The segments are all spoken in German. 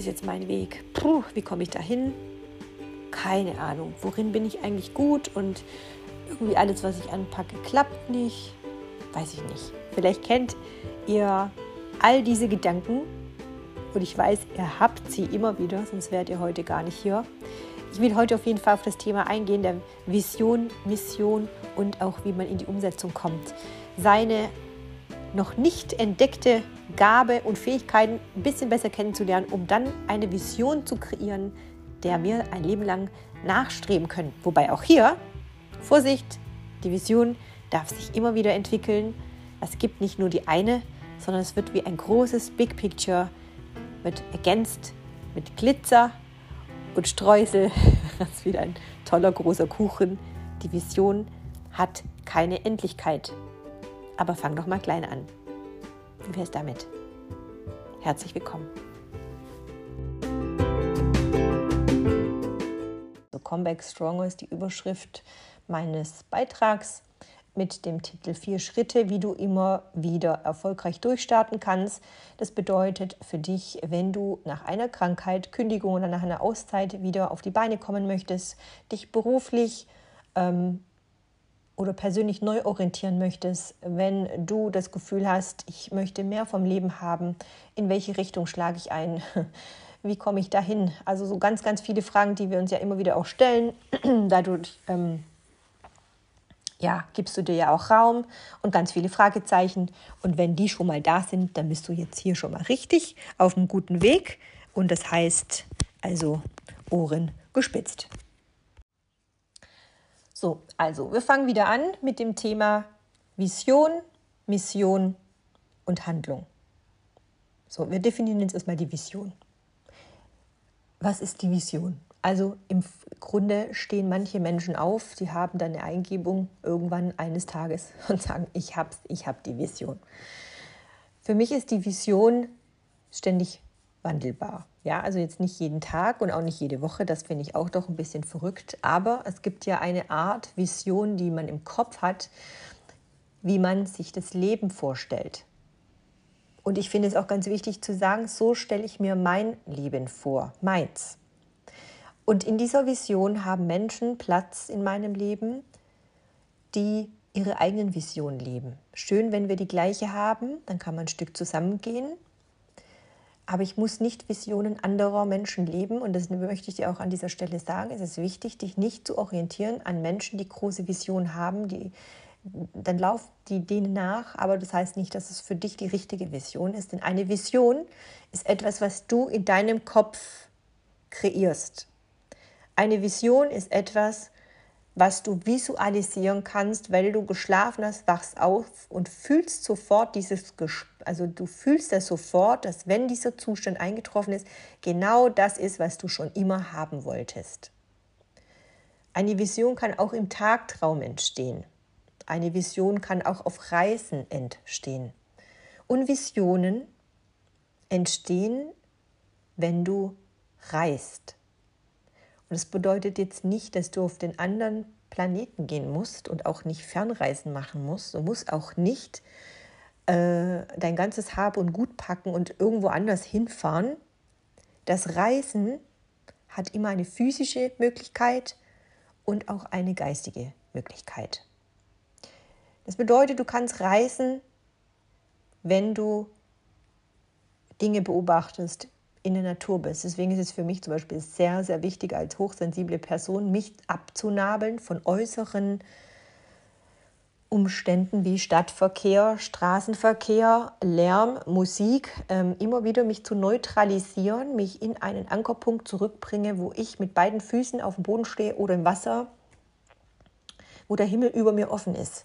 ist jetzt mein Weg? Puh, wie komme ich da hin? Keine Ahnung. Worin bin ich eigentlich gut? Und irgendwie alles, was ich anpacke, klappt nicht. Weiß ich nicht. Vielleicht kennt ihr all diese Gedanken und ich weiß, ihr habt sie immer wieder, sonst wärt ihr heute gar nicht hier. Ich will heute auf jeden Fall auf das Thema eingehen, der Vision, Mission und auch wie man in die Umsetzung kommt. Seine noch nicht entdeckte Gabe und Fähigkeiten ein bisschen besser kennenzulernen, um dann eine Vision zu kreieren, der wir ein Leben lang nachstreben können. Wobei auch hier, Vorsicht, die Vision darf sich immer wieder entwickeln. Es gibt nicht nur die eine, sondern es wird wie ein großes Big Picture, wird ergänzt mit Glitzer und Streusel. Das ist wieder ein toller großer Kuchen. Die Vision hat keine Endlichkeit. Aber fang doch mal klein an. Wie wär's damit? Herzlich willkommen. So, Comeback Stronger ist die Überschrift meines Beitrags mit dem Titel Vier Schritte, wie du immer wieder erfolgreich durchstarten kannst. Das bedeutet für dich, wenn du nach einer Krankheit, Kündigung oder nach einer Auszeit wieder auf die Beine kommen möchtest, dich beruflich ähm, oder persönlich neu orientieren möchtest, wenn du das Gefühl hast, ich möchte mehr vom Leben haben, in welche Richtung schlage ich ein? Wie komme ich dahin? Also so ganz, ganz viele Fragen, die wir uns ja immer wieder auch stellen. Dadurch ähm, ja, gibst du dir ja auch Raum und ganz viele Fragezeichen. Und wenn die schon mal da sind, dann bist du jetzt hier schon mal richtig auf einem guten Weg. Und das heißt also Ohren gespitzt. So, also wir fangen wieder an mit dem Thema Vision, Mission und Handlung. So, wir definieren jetzt erstmal die Vision. Was ist die Vision? Also im Grunde stehen manche Menschen auf, die haben dann eine Eingebung irgendwann eines Tages und sagen, ich hab's, ich habe die Vision. Für mich ist die Vision ständig wandelbar. Ja, also jetzt nicht jeden Tag und auch nicht jede Woche, das finde ich auch doch ein bisschen verrückt. Aber es gibt ja eine Art Vision, die man im Kopf hat, wie man sich das Leben vorstellt. Und ich finde es auch ganz wichtig zu sagen, so stelle ich mir mein Leben vor, meins. Und in dieser Vision haben Menschen Platz in meinem Leben, die ihre eigenen Visionen leben. Schön, wenn wir die gleiche haben, dann kann man ein Stück zusammengehen. Aber ich muss nicht Visionen anderer Menschen leben. Und das möchte ich dir auch an dieser Stelle sagen. Es ist wichtig, dich nicht zu orientieren an Menschen, die große Visionen haben. Die, dann lauf die denen nach. Aber das heißt nicht, dass es für dich die richtige Vision ist. Denn eine Vision ist etwas, was du in deinem Kopf kreierst. Eine Vision ist etwas, was du visualisieren kannst, weil du geschlafen hast, wachst auf und fühlst sofort dieses, also du fühlst das sofort, dass wenn dieser Zustand eingetroffen ist, genau das ist, was du schon immer haben wolltest. Eine Vision kann auch im Tagtraum entstehen. Eine Vision kann auch auf Reisen entstehen. Und Visionen entstehen, wenn du reist. Und das bedeutet jetzt nicht, dass du auf den anderen Planeten gehen musst und auch nicht Fernreisen machen musst. Du musst auch nicht äh, dein ganzes Hab und Gut packen und irgendwo anders hinfahren. Das Reisen hat immer eine physische Möglichkeit und auch eine geistige Möglichkeit. Das bedeutet, du kannst reisen, wenn du Dinge beobachtest, in der Natur bist. Deswegen ist es für mich zum Beispiel sehr, sehr wichtig als hochsensible Person, mich abzunabeln von äußeren Umständen wie Stadtverkehr, Straßenverkehr, Lärm, Musik, ähm, immer wieder mich zu neutralisieren, mich in einen Ankerpunkt zurückbringe, wo ich mit beiden Füßen auf dem Boden stehe oder im Wasser, wo der Himmel über mir offen ist.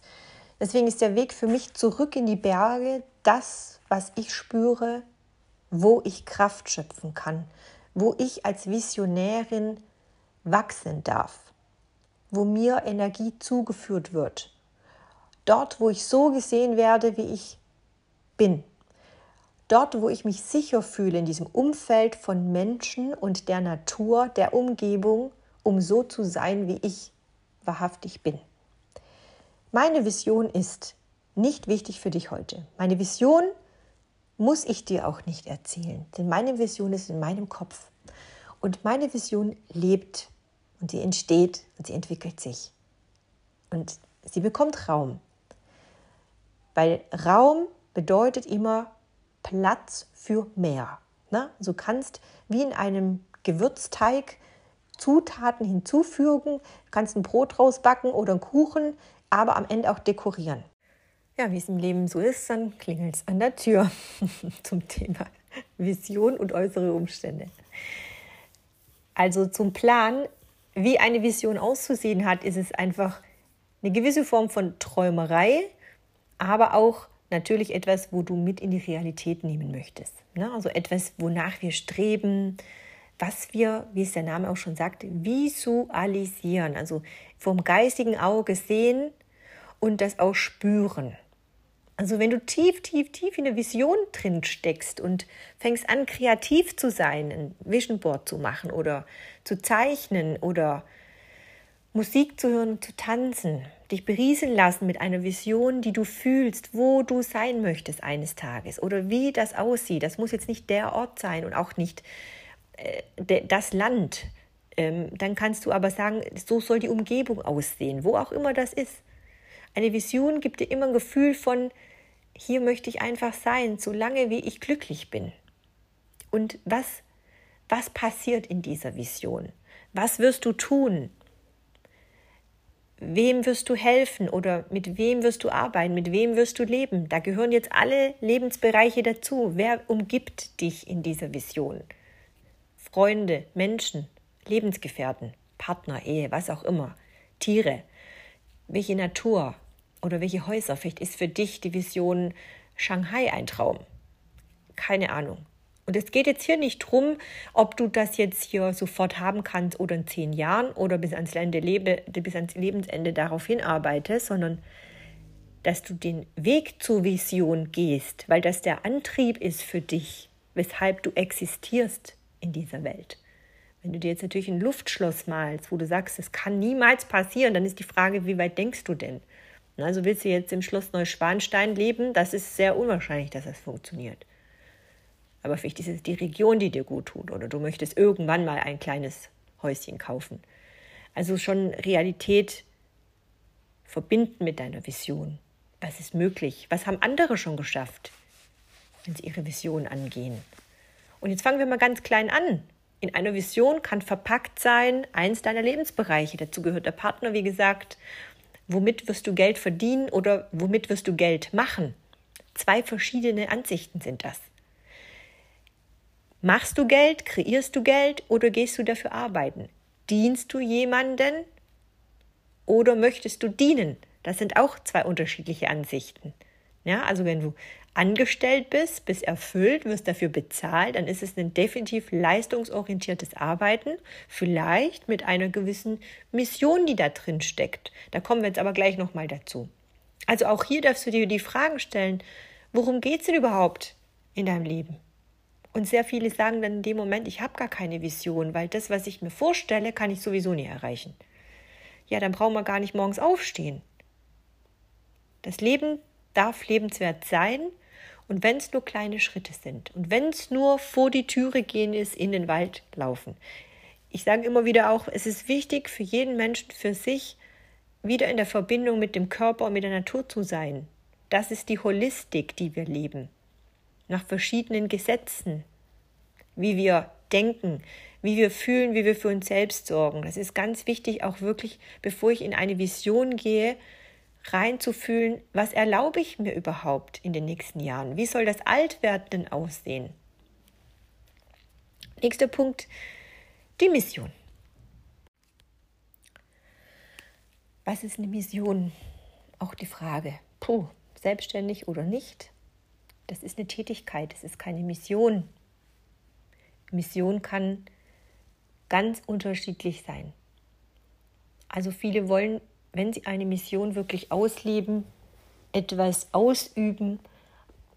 Deswegen ist der Weg für mich zurück in die Berge das, was ich spüre, wo ich Kraft schöpfen kann, wo ich als Visionärin wachsen darf, wo mir Energie zugeführt wird. Dort, wo ich so gesehen werde, wie ich bin. Dort, wo ich mich sicher fühle in diesem Umfeld von Menschen und der Natur, der Umgebung, um so zu sein, wie ich wahrhaftig bin. Meine Vision ist nicht wichtig für dich heute. Meine Vision muss ich dir auch nicht erzählen, denn meine Vision ist in meinem Kopf. Und meine Vision lebt und sie entsteht und sie entwickelt sich. Und sie bekommt Raum. Weil Raum bedeutet immer Platz für mehr. Ne? Du kannst wie in einem Gewürzteig Zutaten hinzufügen, kannst ein Brot rausbacken oder einen Kuchen, aber am Ende auch dekorieren. Ja, wie es im Leben so ist, dann klingelt es an der Tür zum Thema Vision und äußere Umstände. Also zum Plan, wie eine Vision auszusehen hat, ist es einfach eine gewisse Form von Träumerei, aber auch natürlich etwas, wo du mit in die Realität nehmen möchtest. Ne? Also etwas, wonach wir streben, was wir, wie es der Name auch schon sagt, visualisieren, also vom geistigen Auge sehen und das auch spüren. Also wenn du tief, tief, tief in der Vision drin steckst und fängst an, kreativ zu sein, ein Vision Board zu machen oder zu zeichnen oder Musik zu hören zu tanzen, dich berieseln lassen mit einer Vision, die du fühlst, wo du sein möchtest eines Tages oder wie das aussieht. Das muss jetzt nicht der Ort sein und auch nicht äh, das Land. Ähm, dann kannst du aber sagen, so soll die Umgebung aussehen, wo auch immer das ist. Eine Vision gibt dir immer ein Gefühl von, hier möchte ich einfach sein, solange wie ich glücklich bin. Und was, was passiert in dieser Vision? Was wirst du tun? Wem wirst du helfen oder mit wem wirst du arbeiten? Mit wem wirst du leben? Da gehören jetzt alle Lebensbereiche dazu. Wer umgibt dich in dieser Vision? Freunde, Menschen, Lebensgefährten, Partner, Ehe, was auch immer, Tiere, welche Natur, oder welche Häuser? Vielleicht ist für dich die Vision Shanghai ein Traum. Keine Ahnung. Und es geht jetzt hier nicht darum, ob du das jetzt hier sofort haben kannst oder in zehn Jahren oder bis ans, Ende lebe, bis ans Lebensende darauf hinarbeitest, sondern dass du den Weg zur Vision gehst, weil das der Antrieb ist für dich, weshalb du existierst in dieser Welt. Wenn du dir jetzt natürlich ein Luftschloss malst, wo du sagst, es kann niemals passieren, dann ist die Frage, wie weit denkst du denn? Also willst du jetzt im Schloss Neuschwanstein leben? Das ist sehr unwahrscheinlich, dass das funktioniert. Aber vielleicht ist es die Region, die dir gut tut. Oder du möchtest irgendwann mal ein kleines Häuschen kaufen. Also schon Realität verbinden mit deiner Vision. Was ist möglich? Was haben andere schon geschafft, wenn sie ihre Vision angehen? Und jetzt fangen wir mal ganz klein an. In einer Vision kann verpackt sein eins deiner Lebensbereiche. Dazu gehört der Partner, wie gesagt, womit wirst du Geld verdienen oder womit wirst du Geld machen. Zwei verschiedene Ansichten sind das. Machst du Geld, kreierst du Geld oder gehst du dafür arbeiten? Dienst du jemanden oder möchtest du dienen? Das sind auch zwei unterschiedliche Ansichten. Ja, also wenn du angestellt bist, bist erfüllt, wirst dafür bezahlt, dann ist es ein definitiv leistungsorientiertes Arbeiten, vielleicht mit einer gewissen Mission, die da drin steckt. Da kommen wir jetzt aber gleich nochmal dazu. Also auch hier darfst du dir die Fragen stellen, worum geht es denn überhaupt in deinem Leben? Und sehr viele sagen dann in dem Moment, ich habe gar keine Vision, weil das, was ich mir vorstelle, kann ich sowieso nie erreichen. Ja, dann brauchen wir gar nicht morgens aufstehen. Das Leben darf lebenswert sein und wenn es nur kleine Schritte sind und wenn es nur vor die Türe gehen ist, in den Wald laufen. Ich sage immer wieder auch, es ist wichtig für jeden Menschen für sich, wieder in der Verbindung mit dem Körper und mit der Natur zu sein. Das ist die Holistik, die wir leben. Nach verschiedenen Gesetzen, wie wir denken, wie wir fühlen, wie wir für uns selbst sorgen. Das ist ganz wichtig, auch wirklich, bevor ich in eine Vision gehe, reinzufühlen, was erlaube ich mir überhaupt in den nächsten Jahren? Wie soll das Altwerden aussehen? Nächster Punkt, die Mission. Was ist eine Mission? Auch die Frage. Puh, selbstständig oder nicht? Das ist eine Tätigkeit, es ist keine Mission. Mission kann ganz unterschiedlich sein. Also viele wollen wenn sie eine Mission wirklich ausleben, etwas ausüben,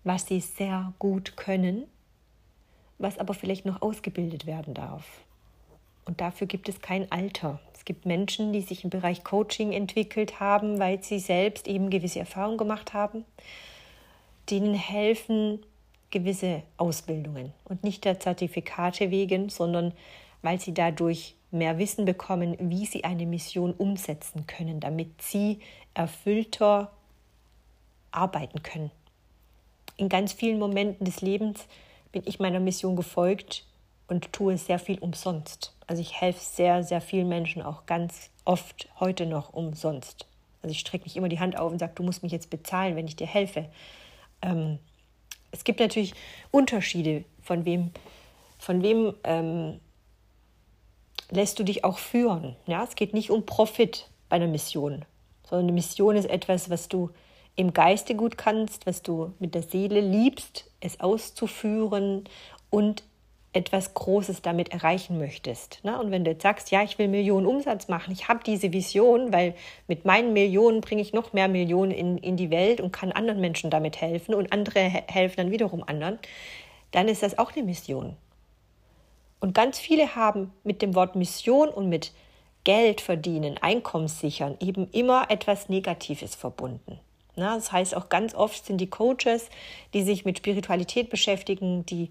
was sie sehr gut können, was aber vielleicht noch ausgebildet werden darf. Und dafür gibt es kein Alter. Es gibt Menschen, die sich im Bereich Coaching entwickelt haben, weil sie selbst eben gewisse Erfahrungen gemacht haben, denen helfen, gewisse Ausbildungen und nicht der Zertifikate wegen, sondern weil sie dadurch mehr Wissen bekommen, wie sie eine Mission umsetzen können, damit sie erfüllter arbeiten können. In ganz vielen Momenten des Lebens bin ich meiner Mission gefolgt und tue sehr viel umsonst. Also ich helfe sehr, sehr vielen Menschen auch ganz oft heute noch umsonst. Also ich strecke nicht immer die Hand auf und sage, du musst mich jetzt bezahlen, wenn ich dir helfe. Ähm, es gibt natürlich Unterschiede, von wem, von wem ähm, lässt du dich auch führen. Ja? Es geht nicht um Profit bei einer Mission, sondern eine Mission ist etwas, was du im Geiste gut kannst, was du mit der Seele liebst, es auszuführen und etwas Großes damit erreichen möchtest. Ne? Und wenn du jetzt sagst, ja, ich will Millionen Umsatz machen, ich habe diese Vision, weil mit meinen Millionen bringe ich noch mehr Millionen in, in die Welt und kann anderen Menschen damit helfen und andere helfen dann wiederum anderen, dann ist das auch eine Mission. Und ganz viele haben mit dem Wort Mission und mit Geld verdienen, Einkommenssichern eben immer etwas Negatives verbunden. Na, das heißt, auch ganz oft sind die Coaches, die sich mit Spiritualität beschäftigen, die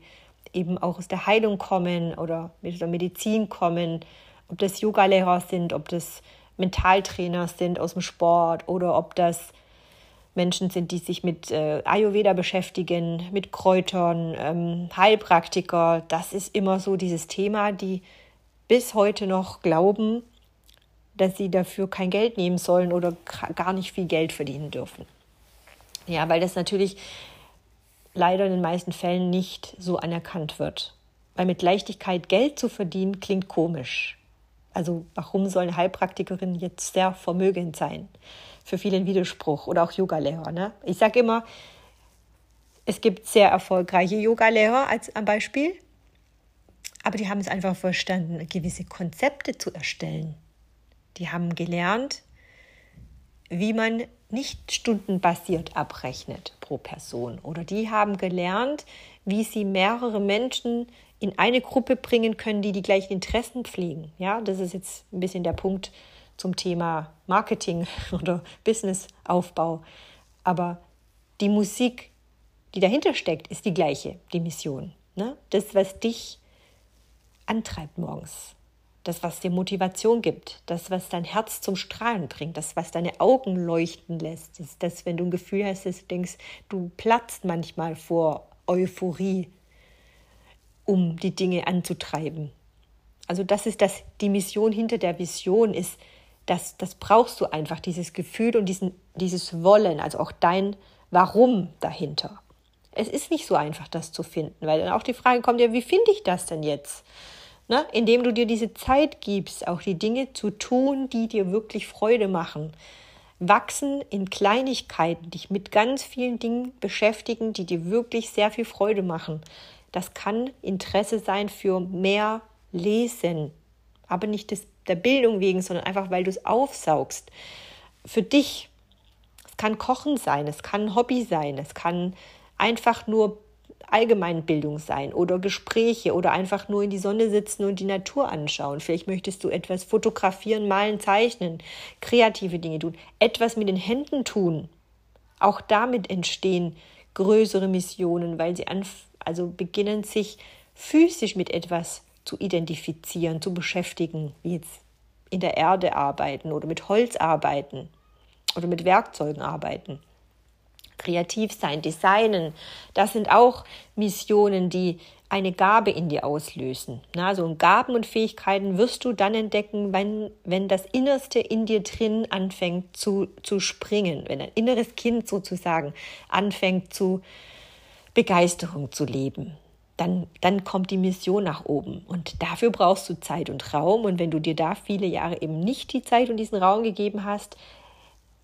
eben auch aus der Heilung kommen oder mit der Medizin kommen, ob das Yogalehrer sind, ob das Mentaltrainer sind aus dem Sport oder ob das Menschen sind, die sich mit äh, Ayurveda beschäftigen, mit Kräutern, ähm, Heilpraktiker. Das ist immer so dieses Thema, die bis heute noch glauben, dass sie dafür kein Geld nehmen sollen oder gar nicht viel Geld verdienen dürfen. Ja, weil das natürlich leider in den meisten Fällen nicht so anerkannt wird. Weil mit Leichtigkeit Geld zu verdienen klingt komisch. Also warum sollen Heilpraktikerinnen jetzt sehr vermögend sein? Für viele ein Widerspruch oder auch Yogalehrer. Ne? Ich sage immer, es gibt sehr erfolgreiche Yogalehrer als am Beispiel, aber die haben es einfach verstanden, gewisse Konzepte zu erstellen. Die haben gelernt, wie man nicht stundenbasiert abrechnet pro Person. Oder die haben gelernt, wie sie mehrere Menschen in eine Gruppe bringen können, die die gleichen Interessen pflegen. Ja, das ist jetzt ein bisschen der Punkt zum Thema Marketing oder Businessaufbau. Aber die Musik, die dahinter steckt, ist die gleiche, die Mission. Ne? Das, was dich antreibt morgens das, was dir Motivation gibt, das, was dein Herz zum Strahlen bringt, das, was deine Augen leuchten lässt, ist das, wenn du ein Gefühl hast, dass du denkst, du platzt manchmal vor Euphorie, um die Dinge anzutreiben. Also das ist das, die Mission hinter der Vision ist, das, das brauchst du einfach, dieses Gefühl und diesen, dieses Wollen, also auch dein Warum dahinter. Es ist nicht so einfach, das zu finden, weil dann auch die Frage kommt, ja, wie finde ich das denn jetzt? Ne? Indem du dir diese Zeit gibst, auch die Dinge zu tun, die dir wirklich Freude machen. Wachsen in Kleinigkeiten, dich mit ganz vielen Dingen beschäftigen, die dir wirklich sehr viel Freude machen. Das kann Interesse sein für mehr Lesen, aber nicht des, der Bildung wegen, sondern einfach, weil du es aufsaugst. Für dich. Es kann Kochen sein, es kann Hobby sein, es kann einfach nur Allgemeinbildung sein oder Gespräche oder einfach nur in die Sonne sitzen und die Natur anschauen. Vielleicht möchtest du etwas fotografieren, malen, zeichnen, kreative Dinge tun, etwas mit den Händen tun. Auch damit entstehen größere Missionen, weil sie also beginnen sich physisch mit etwas zu identifizieren, zu beschäftigen, wie jetzt in der Erde arbeiten oder mit Holz arbeiten oder mit Werkzeugen arbeiten kreativ sein, designen, das sind auch Missionen, die eine Gabe in dir auslösen. Na, so Gaben und Fähigkeiten wirst du dann entdecken, wenn, wenn das Innerste in dir drin anfängt zu, zu springen, wenn ein inneres Kind sozusagen anfängt zu Begeisterung zu leben. Dann, dann kommt die Mission nach oben. Und dafür brauchst du Zeit und Raum. Und wenn du dir da viele Jahre eben nicht die Zeit und diesen Raum gegeben hast,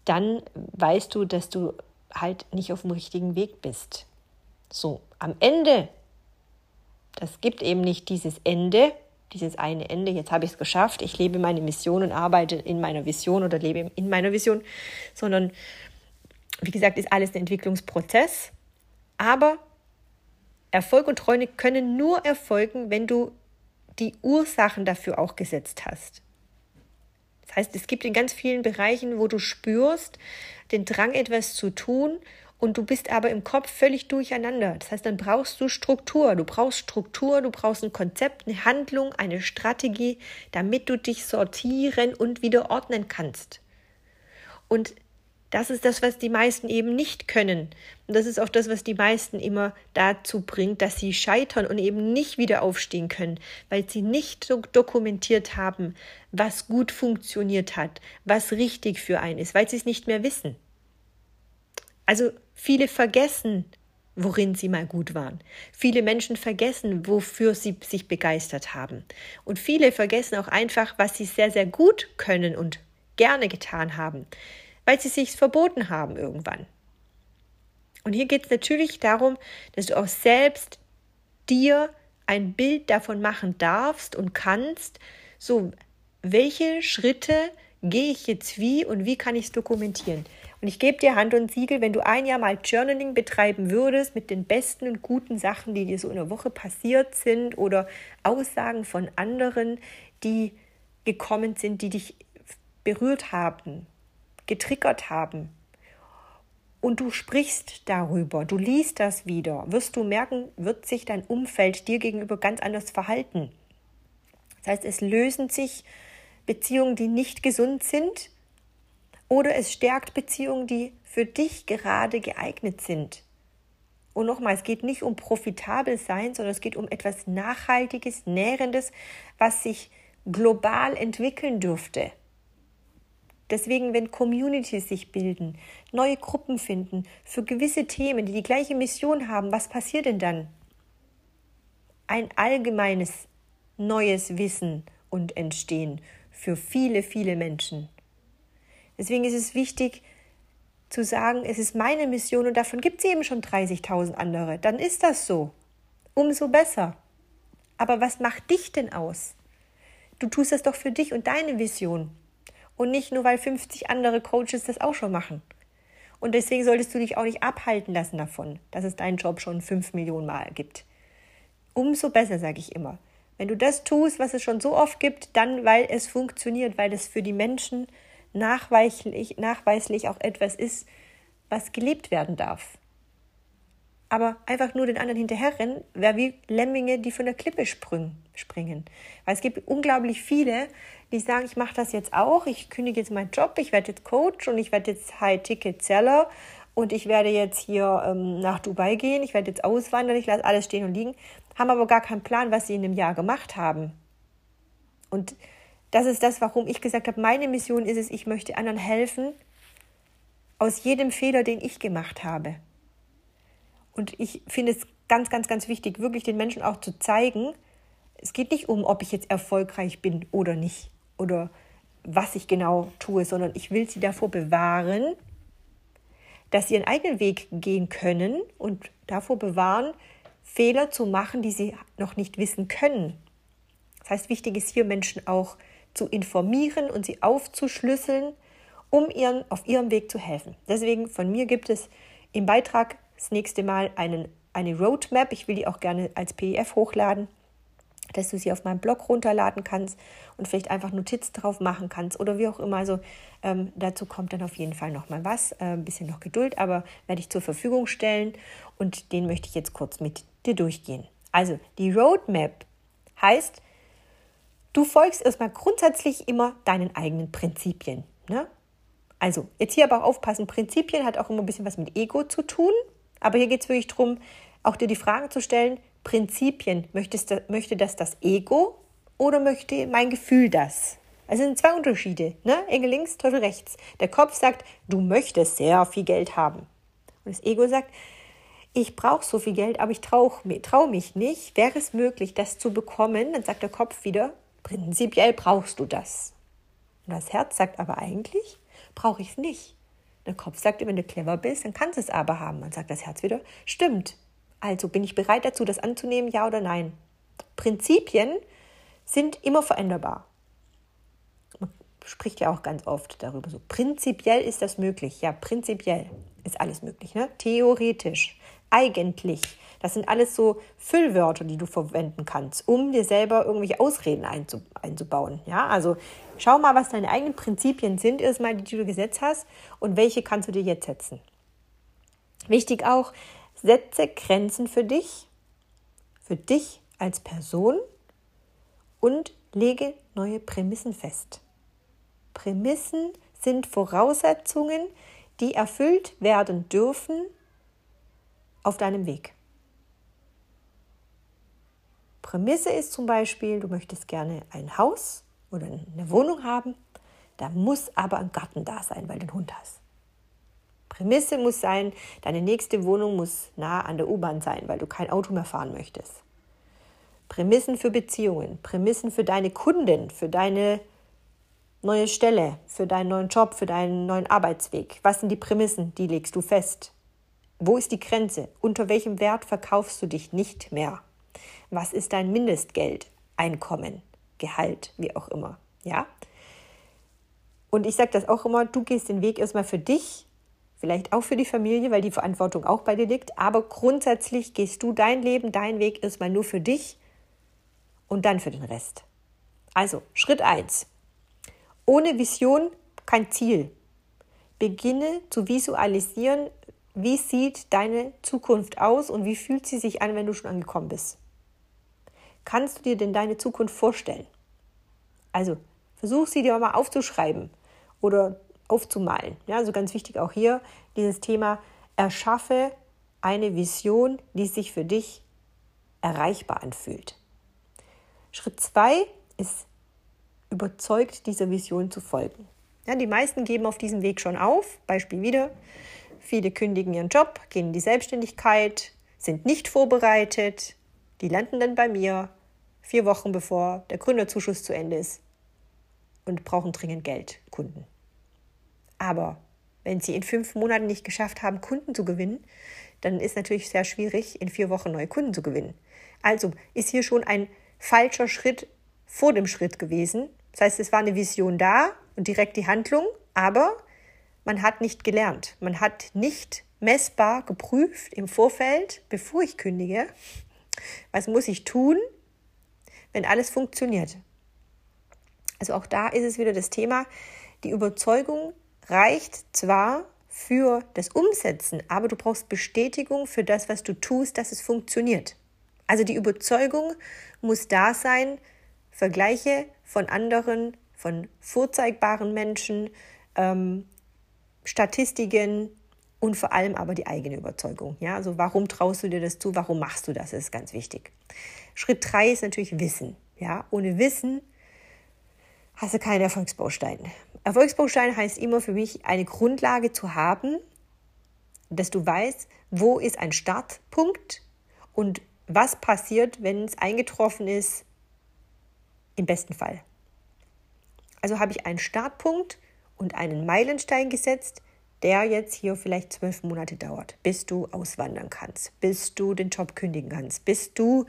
dann weißt du, dass du halt nicht auf dem richtigen Weg bist. So, am Ende, das gibt eben nicht dieses Ende, dieses eine Ende, jetzt habe ich es geschafft, ich lebe meine Mission und arbeite in meiner Vision oder lebe in meiner Vision, sondern wie gesagt, ist alles ein Entwicklungsprozess. Aber Erfolg und Treue können nur erfolgen, wenn du die Ursachen dafür auch gesetzt hast. Das heißt, es gibt in ganz vielen Bereichen, wo du spürst, den Drang, etwas zu tun und du bist aber im Kopf völlig durcheinander. Das heißt, dann brauchst du Struktur. Du brauchst Struktur, du brauchst ein Konzept, eine Handlung, eine Strategie, damit du dich sortieren und wieder ordnen kannst. Und das ist das, was die meisten eben nicht können. Und das ist auch das, was die meisten immer dazu bringt, dass sie scheitern und eben nicht wieder aufstehen können, weil sie nicht dokumentiert haben, was gut funktioniert hat, was richtig für einen ist, weil sie es nicht mehr wissen. Also viele vergessen, worin sie mal gut waren. Viele Menschen vergessen, wofür sie sich begeistert haben. Und viele vergessen auch einfach, was sie sehr, sehr gut können und gerne getan haben weil sie sich verboten haben irgendwann. Und hier geht es natürlich darum, dass du auch selbst dir ein Bild davon machen darfst und kannst, so welche Schritte gehe ich jetzt wie und wie kann ich es dokumentieren. Und ich gebe dir Hand und Siegel, wenn du ein Jahr mal Journaling betreiben würdest mit den besten und guten Sachen, die dir so in der Woche passiert sind oder Aussagen von anderen, die gekommen sind, die dich berührt haben, getriggert haben und du sprichst darüber, du liest das wieder, wirst du merken, wird sich dein Umfeld dir gegenüber ganz anders verhalten. Das heißt, es lösen sich Beziehungen, die nicht gesund sind, oder es stärkt Beziehungen, die für dich gerade geeignet sind. Und nochmal, es geht nicht um profitabel sein, sondern es geht um etwas Nachhaltiges, Nährendes, was sich global entwickeln dürfte. Deswegen, wenn Communities sich bilden, neue Gruppen finden für gewisse Themen, die die gleiche Mission haben, was passiert denn dann? Ein allgemeines neues Wissen und Entstehen für viele, viele Menschen. Deswegen ist es wichtig zu sagen, es ist meine Mission und davon gibt es eben schon 30.000 andere. Dann ist das so. Umso besser. Aber was macht dich denn aus? Du tust das doch für dich und deine Vision und nicht nur, weil 50 andere Coaches das auch schon machen. Und deswegen solltest du dich auch nicht abhalten lassen davon, dass es deinen Job schon fünf Millionen Mal gibt. Umso besser, sage ich immer. Wenn du das tust, was es schon so oft gibt, dann weil es funktioniert, weil es für die Menschen nachweislich, nachweislich auch etwas ist, was gelebt werden darf. Aber einfach nur den anderen hinterherrennen, wäre wie Lemminge, die von der Klippe springen. Weil es gibt unglaublich viele, die sagen, ich mache das jetzt auch, ich kündige jetzt meinen Job, ich werde jetzt Coach und ich werde jetzt High-Ticket-Seller und ich werde jetzt hier ähm, nach Dubai gehen, ich werde jetzt auswandern, ich lasse alles stehen und liegen, haben aber gar keinen Plan, was sie in einem Jahr gemacht haben. Und das ist das, warum ich gesagt habe, meine Mission ist es, ich möchte anderen helfen, aus jedem Fehler, den ich gemacht habe. Und ich finde es ganz, ganz, ganz wichtig, wirklich den Menschen auch zu zeigen, es geht nicht um, ob ich jetzt erfolgreich bin oder nicht oder was ich genau tue, sondern ich will sie davor bewahren, dass sie ihren eigenen Weg gehen können und davor bewahren, Fehler zu machen, die sie noch nicht wissen können. Das heißt, wichtig ist hier Menschen auch zu informieren und sie aufzuschlüsseln, um ihren, auf ihrem Weg zu helfen. Deswegen von mir gibt es im Beitrag das nächste Mal einen, eine Roadmap. Ich will die auch gerne als PDF hochladen dass du sie auf meinem Blog runterladen kannst und vielleicht einfach Notizen drauf machen kannst oder wie auch immer. Also ähm, dazu kommt dann auf jeden Fall noch mal was, äh, ein bisschen noch Geduld, aber werde ich zur Verfügung stellen und den möchte ich jetzt kurz mit dir durchgehen. Also die Roadmap heißt, du folgst erstmal grundsätzlich immer deinen eigenen Prinzipien. Ne? Also jetzt hier aber auch aufpassen, Prinzipien hat auch immer ein bisschen was mit Ego zu tun, aber hier geht es wirklich darum, auch dir die Frage zu stellen, Prinzipien. Möchtest, möchte das das Ego oder möchte mein Gefühl das? Also sind zwei Unterschiede. Ne? Engel links, Teufel rechts. Der Kopf sagt, du möchtest sehr viel Geld haben. Und das Ego sagt, ich brauche so viel Geld, aber ich traue trau mich nicht. Wäre es möglich, das zu bekommen? Dann sagt der Kopf wieder, prinzipiell brauchst du das. Und das Herz sagt aber eigentlich, brauche ich es nicht. Der Kopf sagt, wenn du clever bist, dann kannst du es aber haben. Dann sagt das Herz wieder, stimmt, also bin ich bereit dazu, das anzunehmen, ja oder nein? Prinzipien sind immer veränderbar. Man spricht ja auch ganz oft darüber so. Prinzipiell ist das möglich. Ja, prinzipiell ist alles möglich. Ne? Theoretisch, eigentlich. Das sind alles so Füllwörter, die du verwenden kannst, um dir selber irgendwelche Ausreden einzubauen. Ja, also schau mal, was deine eigenen Prinzipien sind, erstmal, die du gesetzt hast und welche kannst du dir jetzt setzen. Wichtig auch, setze Grenzen für dich, für dich als Person und lege neue Prämissen fest. Prämissen sind Voraussetzungen, die erfüllt werden dürfen auf deinem Weg. Prämisse ist zum Beispiel, du möchtest gerne ein Haus oder eine Wohnung haben, da muss aber ein Garten da sein, weil du einen Hund hast. Prämisse muss sein, deine nächste Wohnung muss nah an der U-Bahn sein, weil du kein Auto mehr fahren möchtest. Prämissen für Beziehungen, Prämissen für deine Kunden, für deine neue Stelle, für deinen neuen Job, für deinen neuen Arbeitsweg. Was sind die Prämissen? Die legst du fest. Wo ist die Grenze? Unter welchem Wert verkaufst du dich nicht mehr? Was ist dein Mindestgeld, Einkommen, Gehalt, wie auch immer? Ja? Und ich sage das auch immer, du gehst den Weg erstmal für dich, vielleicht auch für die Familie, weil die Verantwortung auch bei dir liegt, aber grundsätzlich gehst du dein Leben, deinen Weg erstmal nur für dich und dann für den Rest. Also, Schritt 1. Ohne Vision kein Ziel. Beginne zu visualisieren, wie sieht deine Zukunft aus und wie fühlt sie sich an, wenn du schon angekommen bist. Kannst du dir denn deine Zukunft vorstellen? Also, versuch sie dir mal aufzuschreiben oder aufzumalen. Ja, also ganz wichtig auch hier dieses Thema, erschaffe eine Vision, die sich für dich erreichbar anfühlt. Schritt zwei ist, überzeugt dieser Vision zu folgen. Ja, die meisten geben auf diesem Weg schon auf. Beispiel wieder. Viele kündigen ihren Job, gehen in die Selbstständigkeit, sind nicht vorbereitet. Die landen dann bei mir vier Wochen bevor der Gründerzuschuss zu Ende ist und brauchen dringend Geld, Kunden. Aber wenn sie in fünf Monaten nicht geschafft haben, Kunden zu gewinnen, dann ist natürlich sehr schwierig, in vier Wochen neue Kunden zu gewinnen. Also ist hier schon ein falscher Schritt vor dem Schritt gewesen. Das heißt, es war eine Vision da und direkt die Handlung, aber man hat nicht gelernt. Man hat nicht messbar geprüft im Vorfeld, bevor ich kündige, was muss ich tun, wenn alles funktioniert. Also auch da ist es wieder das Thema, die Überzeugung reicht zwar für das Umsetzen, aber du brauchst Bestätigung für das, was du tust, dass es funktioniert. Also die Überzeugung muss da sein, Vergleiche von anderen, von vorzeigbaren Menschen, ähm, Statistiken und vor allem aber die eigene Überzeugung. Ja, also warum traust du dir das zu? Warum machst du das? Das ist ganz wichtig. Schritt drei ist natürlich Wissen. Ja, ohne Wissen hast du keinen Erfolgsbaustein. Erfolgsbaustein heißt immer für mich eine Grundlage zu haben, dass du weißt, wo ist ein Startpunkt und was passiert, wenn es eingetroffen ist, im besten Fall. Also habe ich einen Startpunkt und einen Meilenstein gesetzt, der jetzt hier vielleicht zwölf Monate dauert, bis du auswandern kannst, bis du den Job kündigen kannst, bis du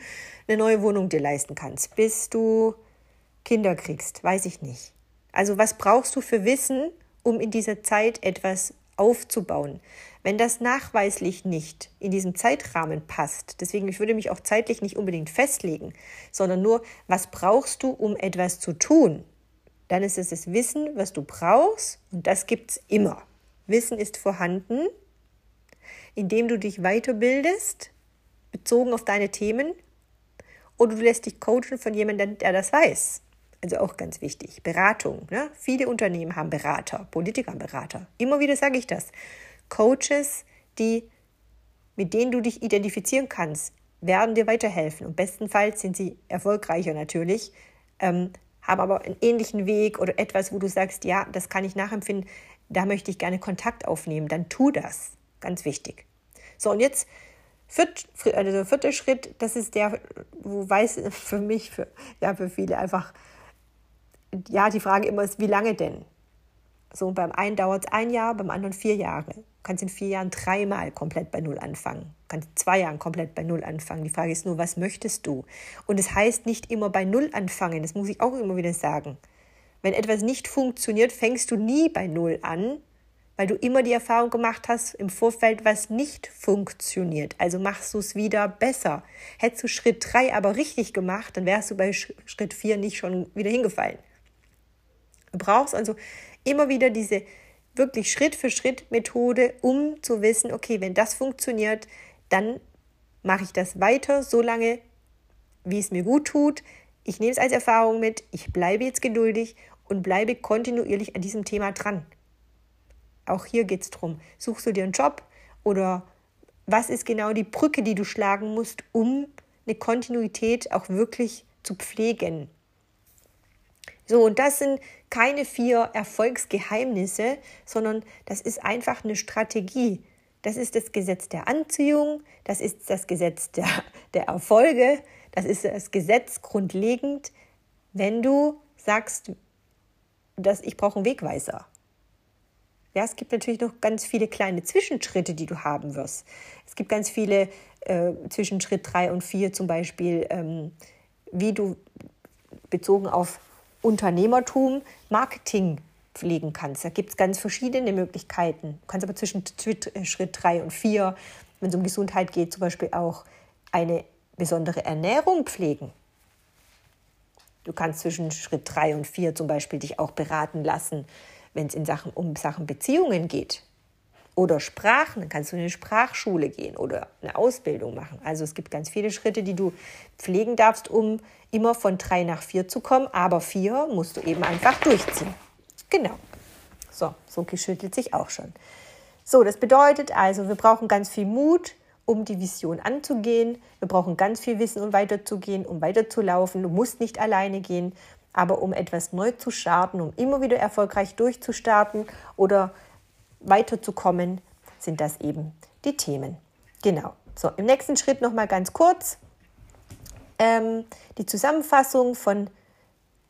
eine neue Wohnung dir leisten kannst, bis du Kinder kriegst, weiß ich nicht. Also was brauchst du für Wissen, um in dieser Zeit etwas aufzubauen? Wenn das nachweislich nicht in diesem Zeitrahmen passt, deswegen ich würde mich auch zeitlich nicht unbedingt festlegen, sondern nur, was brauchst du, um etwas zu tun? Dann ist es das Wissen, was du brauchst und das gibt es immer. Wissen ist vorhanden, indem du dich weiterbildest, bezogen auf deine Themen, oder du lässt dich coachen von jemandem, der das weiß. Also auch ganz wichtig. Beratung. Ne? Viele Unternehmen haben Berater, Politiker haben Berater. Immer wieder sage ich das. Coaches, die, mit denen du dich identifizieren kannst, werden dir weiterhelfen. Und bestenfalls sind sie erfolgreicher natürlich, ähm, haben aber einen ähnlichen Weg oder etwas, wo du sagst, ja, das kann ich nachempfinden, da möchte ich gerne Kontakt aufnehmen. Dann tu das. Ganz wichtig. So, und jetzt viert, also der vierte Schritt, das ist der, wo weiß für mich, für, ja, für viele einfach, ja, die Frage immer ist, wie lange denn? So, beim einen dauert es ein Jahr, beim anderen vier Jahre. Du kannst in vier Jahren dreimal komplett bei Null anfangen. Du kannst in zwei Jahren komplett bei Null anfangen. Die Frage ist nur, was möchtest du? Und es heißt nicht immer bei Null anfangen. Das muss ich auch immer wieder sagen. Wenn etwas nicht funktioniert, fängst du nie bei Null an, weil du immer die Erfahrung gemacht hast im Vorfeld, was nicht funktioniert. Also machst du es wieder besser. Hättest du Schritt drei aber richtig gemacht, dann wärst du bei Schritt vier nicht schon wieder hingefallen. Du brauchst also immer wieder diese wirklich Schritt für Schritt Methode, um zu wissen, okay, wenn das funktioniert, dann mache ich das weiter, so lange, wie es mir gut tut. Ich nehme es als Erfahrung mit, ich bleibe jetzt geduldig und bleibe kontinuierlich an diesem Thema dran. Auch hier geht es darum, suchst du dir einen Job oder was ist genau die Brücke, die du schlagen musst, um eine Kontinuität auch wirklich zu pflegen. So, und das sind keine vier Erfolgsgeheimnisse, sondern das ist einfach eine Strategie. Das ist das Gesetz der Anziehung, das ist das Gesetz der, der Erfolge, das ist das Gesetz grundlegend, wenn du sagst, dass ich brauche einen Wegweiser. Ja, es gibt natürlich noch ganz viele kleine Zwischenschritte, die du haben wirst. Es gibt ganz viele äh, zwischen Schritt 3 und 4 zum Beispiel, ähm, wie du bezogen auf Unternehmertum Marketing pflegen kannst. Da gibt es ganz verschiedene Möglichkeiten. Du kannst aber zwischen Schritt 3 und 4, wenn es um Gesundheit geht, zum Beispiel auch eine besondere Ernährung pflegen. Du kannst zwischen Schritt 3 und 4 zum Beispiel dich auch beraten lassen, wenn es in Sachen, um Sachen Beziehungen geht. Oder Sprachen, dann kannst du in eine Sprachschule gehen oder eine Ausbildung machen. Also es gibt ganz viele Schritte, die du pflegen darfst, um immer von 3 nach 4 zu kommen. Aber 4 musst du eben einfach durchziehen. Genau. So, so geschüttelt sich auch schon. So, das bedeutet also, wir brauchen ganz viel Mut, um die Vision anzugehen. Wir brauchen ganz viel Wissen, um weiterzugehen, um weiterzulaufen. Du musst nicht alleine gehen, aber um etwas neu zu starten, um immer wieder erfolgreich durchzustarten oder weiterzukommen, sind das eben die Themen. Genau. So, im nächsten Schritt nochmal ganz kurz ähm, die Zusammenfassung von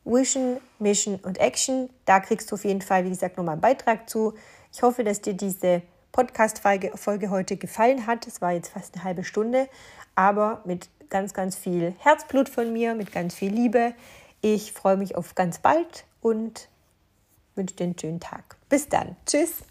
Vision, Mission und Action. Da kriegst du auf jeden Fall, wie gesagt, nochmal einen Beitrag zu. Ich hoffe, dass dir diese Podcast-Folge heute gefallen hat. Es war jetzt fast eine halbe Stunde, aber mit ganz, ganz viel Herzblut von mir, mit ganz viel Liebe. Ich freue mich auf ganz bald und wünsche dir einen schönen Tag. Bis dann. Tschüss.